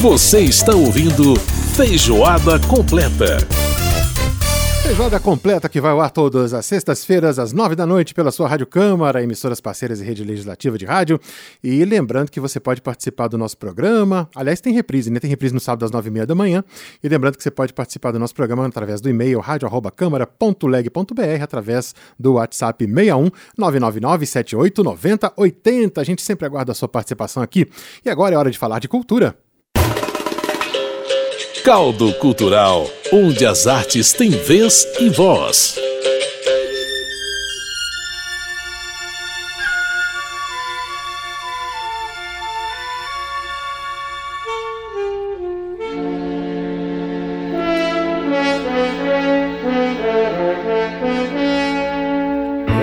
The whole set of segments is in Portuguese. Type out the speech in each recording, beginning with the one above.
Você está ouvindo Feijoada Completa. Feijoada completa que vai ao ar todas as sextas-feiras, às nove da noite, pela sua Rádio Câmara, emissoras parceiras e rede legislativa de rádio. E lembrando que você pode participar do nosso programa. Aliás, tem reprise, né? Tem reprise no sábado às nove e meia da manhã. E lembrando que você pode participar do nosso programa através do e-mail rádio.câmara.leg.br, através do WhatsApp 61 999 78 90 80. A gente sempre aguarda a sua participação aqui. E agora é hora de falar de cultura. Caldo Cultural, onde as artes têm vez e voz.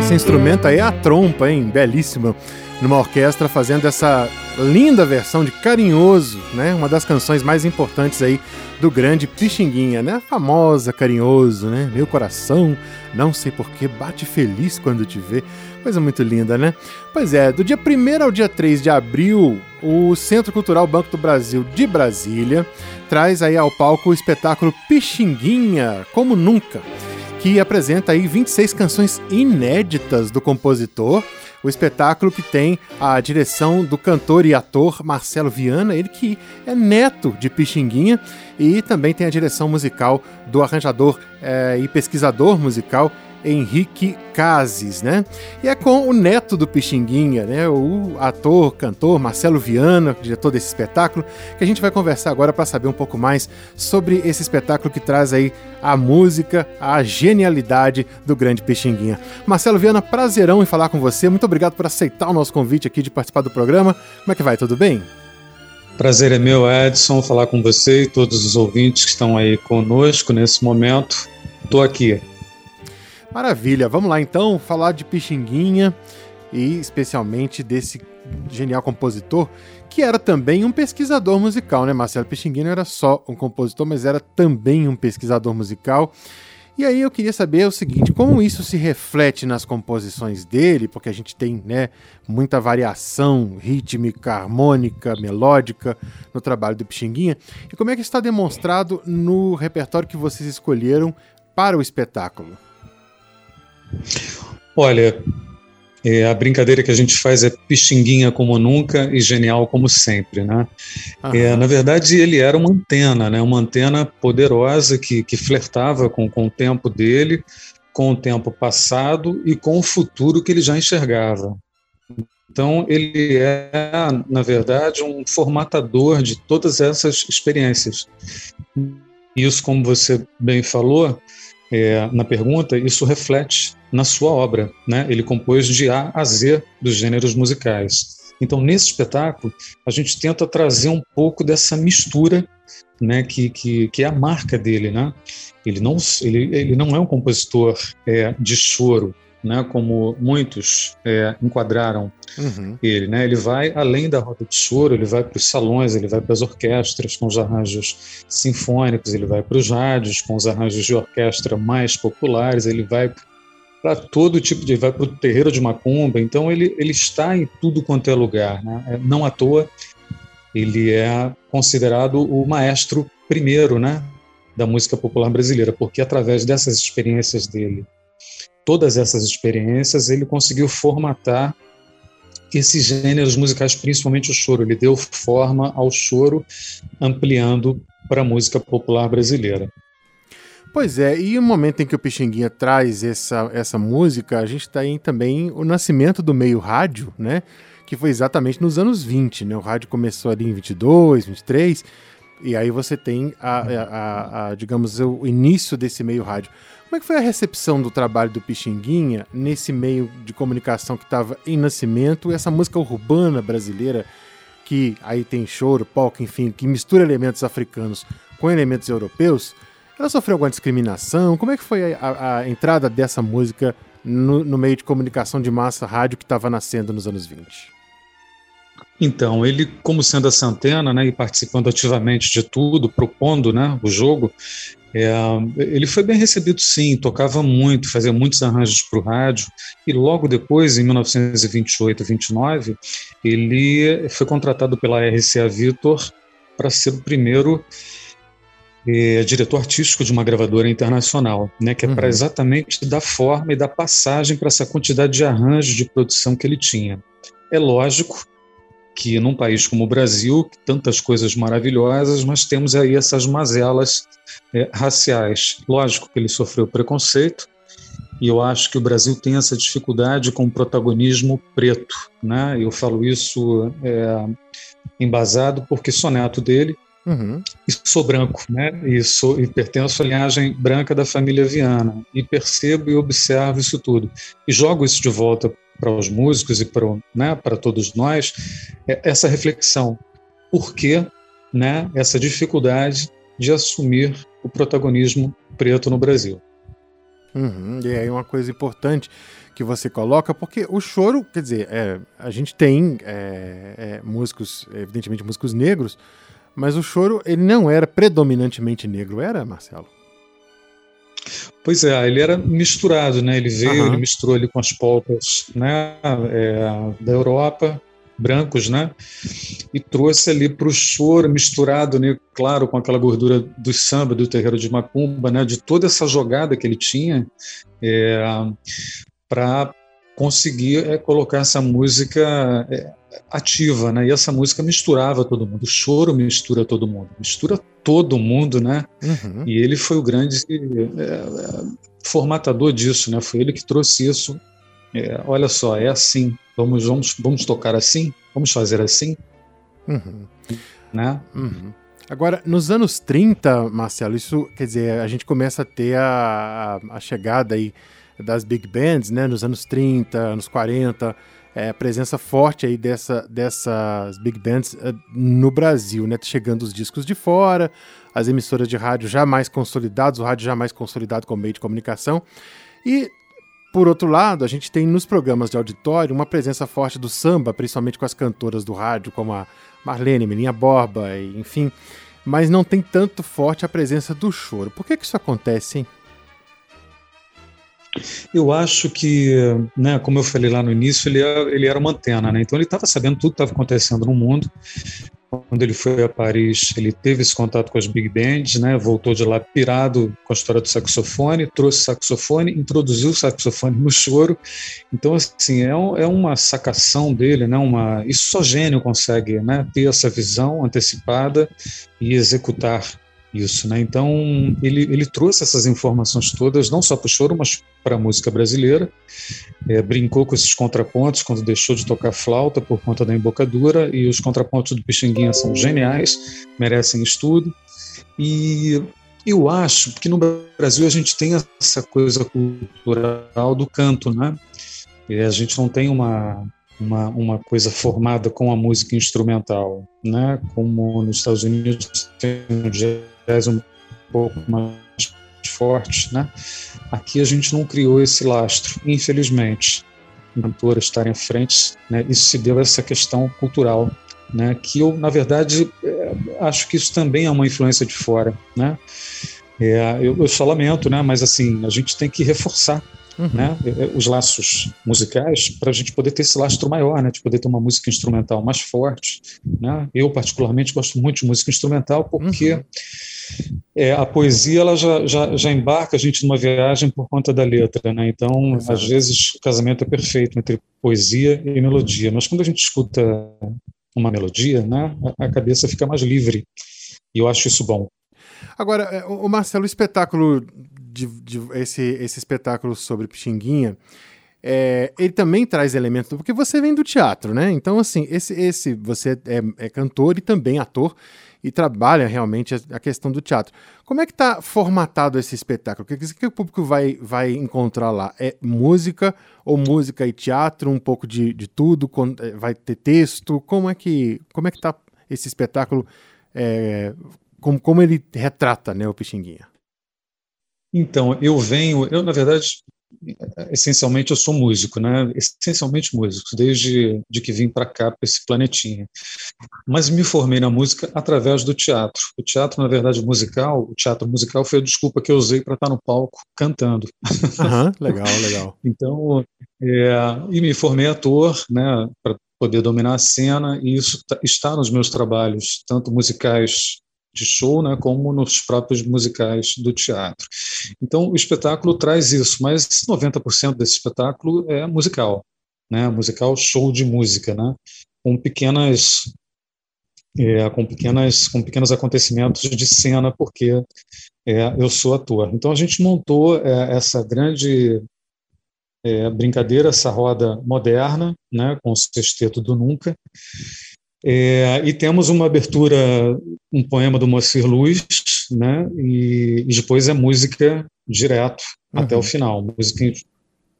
Esse instrumento aí é a trompa, hein? Belíssima. Numa orquestra fazendo essa linda versão de Carinhoso, né? Uma das canções mais importantes aí do grande Pixinguinha, né? A famosa Carinhoso, né? Meu coração, não sei porquê, bate feliz quando te vê. Coisa muito linda, né? Pois é, do dia 1 ao dia 3 de abril, o Centro Cultural Banco do Brasil de Brasília traz aí ao palco o espetáculo Pixinguinha, como nunca, que apresenta aí 26 canções inéditas do compositor. O espetáculo que tem a direção do cantor e ator Marcelo Viana, ele que é neto de Pixinguinha, e também tem a direção musical do arranjador é, e pesquisador musical Henrique Cases, né? E é com o neto do Pixinguinha, né? O ator, cantor Marcelo Viana, diretor desse espetáculo, que a gente vai conversar agora para saber um pouco mais sobre esse espetáculo que traz aí a música, a genialidade do grande Pixinguinha. Marcelo Viana, prazerão em falar com você. Muito obrigado por aceitar o nosso convite aqui de participar do programa. Como é que vai? Tudo bem? Prazer é meu, Edson, falar com você e todos os ouvintes que estão aí conosco nesse momento. Estou aqui Maravilha, vamos lá então falar de Pixinguinha e especialmente desse genial compositor que era também um pesquisador musical, né? Marcelo Pixinguinha não era só um compositor, mas era também um pesquisador musical. E aí eu queria saber o seguinte, como isso se reflete nas composições dele, porque a gente tem, né, muita variação rítmica, harmônica, melódica no trabalho do Pixinguinha, e como é que está demonstrado no repertório que vocês escolheram para o espetáculo? Olha, é, a brincadeira que a gente faz é pixinguinha como nunca e genial como sempre, né? É, na verdade, ele era uma antena, né? Uma antena poderosa que, que flertava com, com o tempo dele, com o tempo passado e com o futuro que ele já enxergava. Então, ele é, na verdade, um formatador de todas essas experiências. Isso, como você bem falou, é, na pergunta, isso reflete na sua obra. Né? Ele compôs de A a Z dos gêneros musicais. Então, nesse espetáculo, a gente tenta trazer um pouco dessa mistura né, que, que, que é a marca dele. Né? Ele, não, ele, ele não é um compositor é, de choro, né, como muitos é, enquadraram uhum. ele. Né? Ele vai além da roda de choro, ele vai para os salões, ele vai para as orquestras com os arranjos sinfônicos, ele vai para os rádios com os arranjos de orquestra mais populares, ele vai para todo tipo de. vai para o terreiro de macumba, então ele, ele está em tudo quanto é lugar. Né? É, não à toa, ele é considerado o maestro primeiro né, da música popular brasileira, porque através dessas experiências dele todas essas experiências, ele conseguiu formatar esses gêneros musicais, principalmente o choro. Ele deu forma ao choro, ampliando para a música popular brasileira. Pois é, e o momento em que o Pixinguinha traz essa, essa música, a gente está aí também o nascimento do meio rádio, né? Que foi exatamente nos anos 20, né? O rádio começou ali em 22, 23, e aí você tem, a, a, a, a digamos, o início desse meio rádio. Como é que foi a recepção do trabalho do Pixinguinha nesse meio de comunicação que estava em nascimento, essa música urbana brasileira que aí tem choro, polca, enfim, que mistura elementos africanos com elementos europeus, ela sofreu alguma discriminação? Como é que foi a, a, entrada dessa música no, no, meio de comunicação de massa rádio que estava nascendo nos anos 20? Então, ele, como sendo a Santena, né, e participando ativamente de tudo, propondo né, o jogo, é, ele foi bem recebido, sim, tocava muito, fazia muitos arranjos para o rádio, e logo depois, em 1928, 29, ele foi contratado pela RCA Victor para ser o primeiro é, diretor artístico de uma gravadora internacional, né, que é uhum. para exatamente dar forma e dar passagem para essa quantidade de arranjos de produção que ele tinha. É lógico que num país como o Brasil, tantas coisas maravilhosas, mas temos aí essas mazelas é, raciais. Lógico que ele sofreu preconceito, e eu acho que o Brasil tem essa dificuldade com o protagonismo preto. Né? Eu falo isso é, embasado porque sou neto dele, Uhum. E sou branco, né? E, sou, e pertenço à linhagem branca da família Viana. E percebo e observo isso tudo. E jogo isso de volta para os músicos e para, né, para todos nós, é essa reflexão. Por que né, essa dificuldade de assumir o protagonismo preto no Brasil? Uhum. E aí uma coisa importante que você coloca, porque o choro, quer dizer, é, a gente tem é, é, músicos, evidentemente músicos negros, mas o choro, ele não era predominantemente negro, era, Marcelo? Pois é, ele era misturado, né? Ele veio, uhum. ele misturou ali com as polcas, né? É, da Europa, brancos, né? E trouxe ali para o choro misturado, né? Claro, com aquela gordura do samba, do terreiro de Macumba, né? De toda essa jogada que ele tinha é, para conseguir é, colocar essa música é, ativa, né? E essa música misturava todo mundo. O choro mistura todo mundo, mistura todo mundo, né? Uhum. E ele foi o grande é, formatador disso, né? Foi ele que trouxe isso. É, olha só, é assim. Vamos, vamos, vamos tocar assim. Vamos fazer assim, uhum. né? Uhum. Agora, nos anos 30, Marcelo, isso quer dizer, a gente começa a ter a, a, a chegada aí das big bands, né? Nos anos 30, anos 40 é, presença forte aí dessa, dessas big bands uh, no Brasil, né? Chegando os discos de fora, as emissoras de rádio já mais consolidadas, o rádio já mais consolidado como meio de comunicação. E, por outro lado, a gente tem nos programas de auditório uma presença forte do samba, principalmente com as cantoras do rádio, como a Marlene, Melinha Borba, enfim. Mas não tem tanto forte a presença do choro. Por que, que isso acontece, hein? Eu acho que, né, como eu falei lá no início, ele, é, ele era uma antena, né? Então ele estava sabendo tudo que estava acontecendo no mundo. Quando ele foi a Paris, ele teve esse contato com as big bands, né? Voltou de lá pirado com a história do saxofone, trouxe saxofone, introduziu o saxofone no choro. Então, assim, é, é uma sacação dele, né? Uma, isso só gênio consegue, né? Ter essa visão antecipada e executar isso, né? Então ele, ele trouxe essas informações todas, não só para o choro, mas para a música brasileira. É, brincou com esses contrapontos quando deixou de tocar flauta por conta da embocadura e os contrapontos do Pixinguinha são geniais, merecem estudo. E eu acho que no Brasil a gente tem essa coisa cultural do canto, né? E a gente não tem uma uma, uma coisa formada com a música instrumental, né? Como nos Estados Unidos tem um jazz um pouco mais forte, né? Aqui a gente não criou esse lastro, infelizmente. Cantoras estarem à frente, né? Isso se deu a essa questão cultural, né? Que eu, na verdade, é, acho que isso também é uma influência de fora, né? É, eu, eu só lamento, né? Mas assim, a gente tem que reforçar Uhum. Né, é, é, os laços musicais para a gente poder ter esse lastro maior, né, de poder ter uma música instrumental mais forte. Né? Eu, particularmente, gosto muito de música instrumental porque uhum. é, a poesia ela já, já, já, embarca a gente numa viagem por conta da letra. Né? Então, Exato. às vezes, o casamento é perfeito entre poesia e melodia, mas quando a gente escuta uma melodia, né, a cabeça fica mais livre. E eu acho isso bom. Agora, o Marcelo, o espetáculo de, de esse, esse espetáculo sobre Pixinguinha, é, ele também traz elementos, porque você vem do teatro, né? Então, assim, esse, esse você é, é cantor e também ator e trabalha realmente a, questão do teatro. Como é que está formatado esse espetáculo? O que, que, o público vai, vai encontrar lá? É música ou música e teatro, um pouco de, de tudo? É, vai ter texto? Como é que como é que está esse espetáculo? É, como, como ele retrata né, o Pixinguinha? Então, eu venho, eu na verdade, essencialmente eu sou músico, né? Essencialmente músico, desde de que vim para cá, para esse planetinha. Mas me formei na música através do teatro. O teatro, na verdade, musical, o teatro musical foi a desculpa que eu usei para estar no palco cantando. Uhum, legal, legal. então, é, e me formei ator, né? Para poder dominar a cena, e isso tá, está nos meus trabalhos, tanto musicais de show, né, como nos próprios musicais do teatro. Então, o espetáculo traz isso, mas 90% desse espetáculo é musical, né, musical show de música, né, com pequenas é, com pequenas com pequenos acontecimentos de cena, porque é, eu sou ator. Então a gente montou é, essa grande é, brincadeira, essa roda moderna, né, com o sexteto do Nunca, é, e temos uma abertura, um poema do Moacir Luz, né? E, e depois é música direto uhum. até o final, música,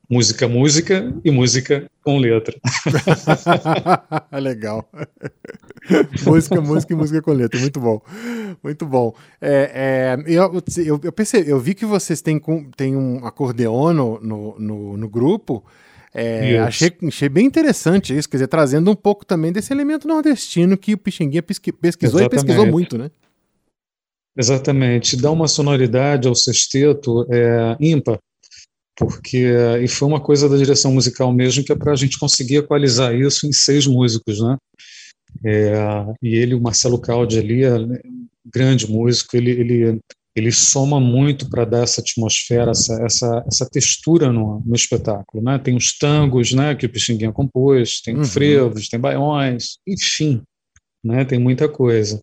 música, música e música com letra. Legal. música, música e música com letra, muito bom, muito bom. É, é, eu, eu, eu, percebi, eu vi que vocês têm, têm um acordeon no, no, no grupo. É, achei, achei bem interessante isso, quer dizer, trazendo um pouco também desse elemento nordestino que o Pixinguinha pesquisou Exatamente. e pesquisou muito, né? Exatamente, dá uma sonoridade ao sexteto é, ímpar, porque e foi uma coisa da direção musical mesmo que é para a gente conseguir equalizar isso em seis músicos, né? É, e ele, o Marcelo Caldi ali, é um grande músico, ele, ele ele soma muito para dar essa atmosfera, essa, essa, essa textura no, no espetáculo. Né? Tem os tangos né, que o Pixinguinha compôs, tem uhum. frevos, tem baiões, enfim, né, tem muita coisa.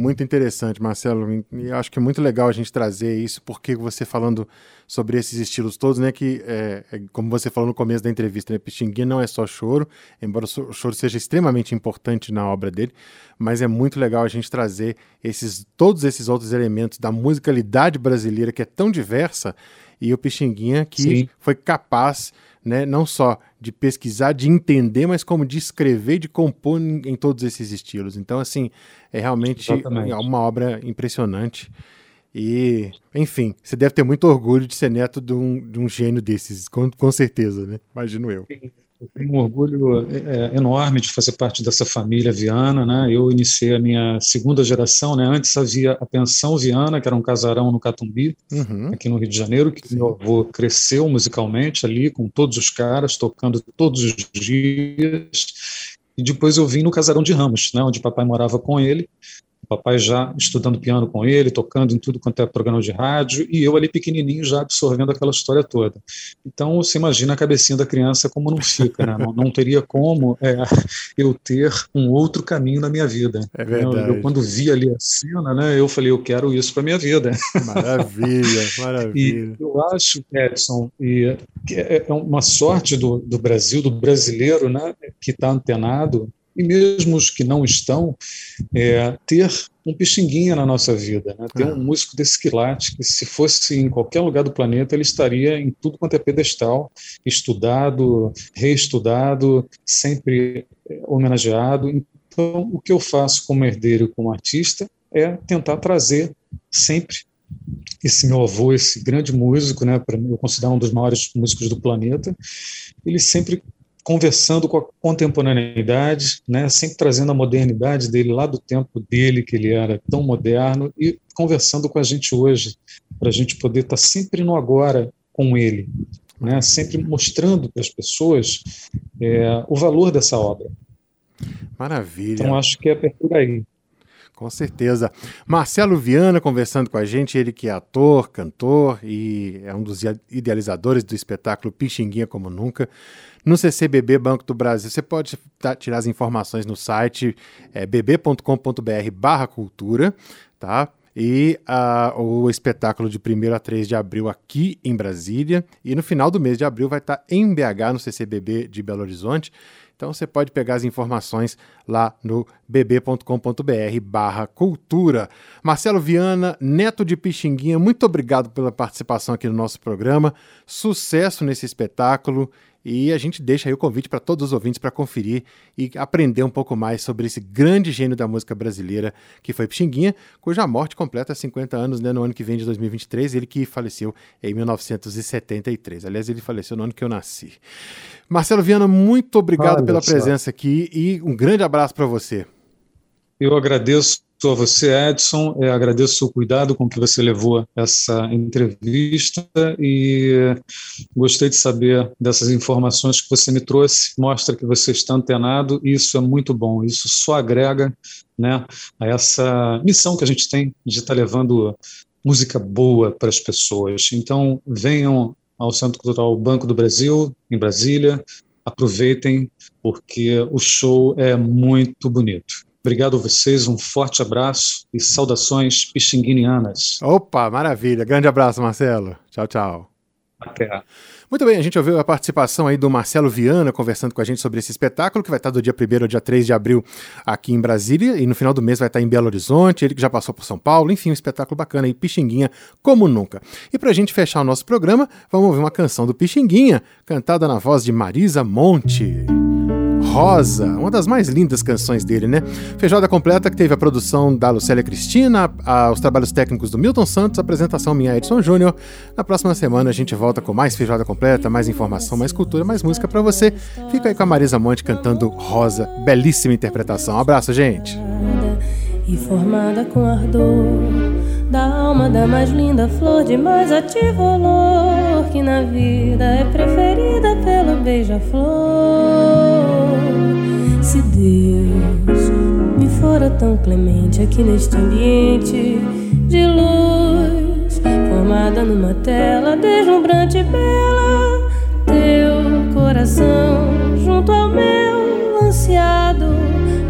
Muito interessante, Marcelo. E acho que é muito legal a gente trazer isso, porque você falando sobre esses estilos todos, né? Que, é, é, como você falou no começo da entrevista, né, Pixinguinha não é só choro, embora o choro seja extremamente importante na obra dele, mas é muito legal a gente trazer esses, todos esses outros elementos da musicalidade brasileira, que é tão diversa, e o Pixinguinha que Sim. foi capaz né, não só de pesquisar, de entender, mas como de escrever, de compor em, em todos esses estilos. Então, assim, é realmente Exatamente. uma obra impressionante. E, enfim, você deve ter muito orgulho de ser neto de um, de um gênio desses, com, com certeza, né? Imagino eu. Eu tenho um orgulho é, enorme de fazer parte dessa família Viana, né? Eu iniciei a minha segunda geração, né? Antes havia a pensão Viana, que era um casarão no Catumbi, uhum. aqui no Rio de Janeiro, que Sim. meu avô cresceu musicalmente ali, com todos os caras, tocando todos os dias. E depois eu vim no casarão de Ramos, né? Onde papai morava com ele papai já estudando piano com ele, tocando em tudo quanto é programa de rádio, e eu ali pequenininho já absorvendo aquela história toda. Então, você imagina a cabecinha da criança como não fica, né? não, não teria como é, eu ter um outro caminho na minha vida. É verdade. Eu, eu, quando vi ali a cena, né, eu falei, eu quero isso para minha vida. Maravilha, maravilha. E eu acho, Edson, e é, é uma sorte do, do Brasil, do brasileiro, né, que está antenado e mesmo os que não estão, é, ter um pixinguinha na nossa vida, né? ter um músico desse quilate que se fosse em qualquer lugar do planeta ele estaria em tudo quanto é pedestal, estudado, reestudado, sempre é, homenageado. Então, o que eu faço como herdeiro, como artista, é tentar trazer sempre esse meu avô, esse grande músico, né, para eu considero um dos maiores músicos do planeta, ele sempre conversando com a contemporaneidade, né, sempre trazendo a modernidade dele lá do tempo dele, que ele era tão moderno, e conversando com a gente hoje, para a gente poder estar tá sempre no agora com ele, né, sempre mostrando para as pessoas é, o valor dessa obra. Maravilha. Então acho que é por aí. Com certeza. Marcelo Viana conversando com a gente, ele que é ator, cantor e é um dos idealizadores do espetáculo Pixinguinha Como Nunca no CCBB Banco do Brasil. Você pode tirar as informações no site é, bb.com.br barra cultura, tá? E uh, o espetáculo de 1 a 3 de abril aqui em Brasília. E no final do mês de abril vai estar em BH, no CCBB de Belo Horizonte. Então você pode pegar as informações lá no bb.com.br barra cultura. Marcelo Viana, neto de Pixinguinha, muito obrigado pela participação aqui no nosso programa. Sucesso nesse espetáculo e a gente deixa aí o convite para todos os ouvintes para conferir e aprender um pouco mais sobre esse grande gênio da música brasileira que foi Pixinguinha, cuja morte completa 50 anos né, no ano que vem de 2023, ele que faleceu em 1973. Aliás, ele faleceu no ano que eu nasci. Marcelo Viana, muito obrigado Olha pela só. presença aqui e um grande abraço para você. Eu agradeço a você, Edson. Eu agradeço o cuidado com que você levou essa entrevista e gostei de saber dessas informações que você me trouxe. Mostra que você está antenado e isso é muito bom. Isso só agrega né, a essa missão que a gente tem de estar levando música boa para as pessoas. Então, venham ao Centro Cultural Banco do Brasil, em Brasília, aproveitem, porque o show é muito bonito. Obrigado a vocês, um forte abraço e saudações pixinguinianas. Opa, maravilha. Grande abraço, Marcelo. Tchau, tchau. Até. Muito bem, a gente ouviu a participação aí do Marcelo Viana conversando com a gente sobre esse espetáculo, que vai estar do dia 1 ao dia 3 de abril aqui em Brasília, e no final do mês vai estar em Belo Horizonte, ele que já passou por São Paulo, enfim, um espetáculo bacana aí, Pixinguinha como nunca. E pra gente fechar o nosso programa, vamos ouvir uma canção do Pixinguinha, cantada na voz de Marisa Monte. Rosa, uma das mais lindas canções dele, né? Feijoada completa que teve a produção da Lucélia Cristina, a, os trabalhos técnicos do Milton Santos, a apresentação minha Edson Júnior. Na próxima semana a gente volta com mais feijoada completa, mais informação, mais cultura, mais música para você. Fica aí com a Marisa Monte cantando Rosa, belíssima interpretação. Um abraço, gente. E formada com ardor da alma da mais linda flor de mais ativo olor que na vida é preferida pelo beija-flor. Se Deus me fora tão clemente aqui neste ambiente de luz, formada numa tela deslumbrante e bela, teu coração junto ao meu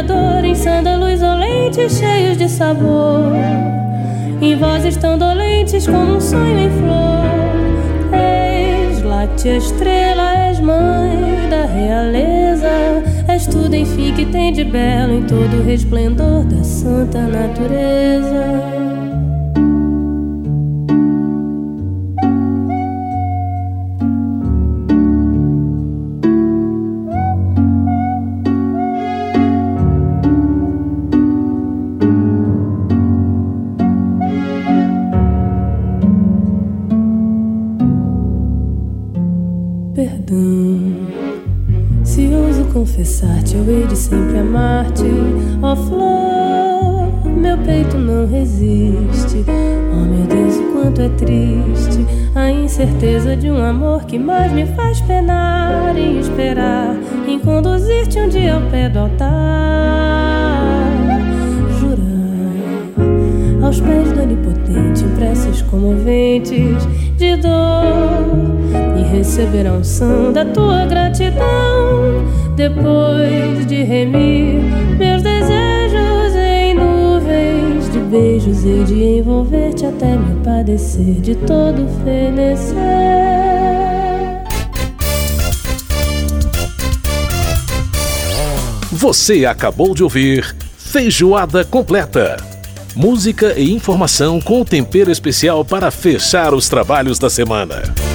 Em sândalos olentes cheios de sabor. Em vozes tão dolentes como um sonho em flor. És láctea estrela, és mãe da realeza És tudo, enfim, que tem de belo em todo o resplendor da santa natureza. Confessar-te, eu hei de sempre amar-te, ó oh, flor, meu peito não resiste. Oh meu Deus, o quanto é triste a incerteza de um amor que mais me faz penar e esperar em conduzir-te um dia ao pé do altar. Jurar aos pés do onipotente, em preces comoventes de dor receber a da tua gratidão depois de remir meus desejos em nuvens de beijos e de envolver-te até me padecer de todo fenecer. Você acabou de ouvir Feijoada Completa. Música e informação com tempero especial para fechar os trabalhos da semana.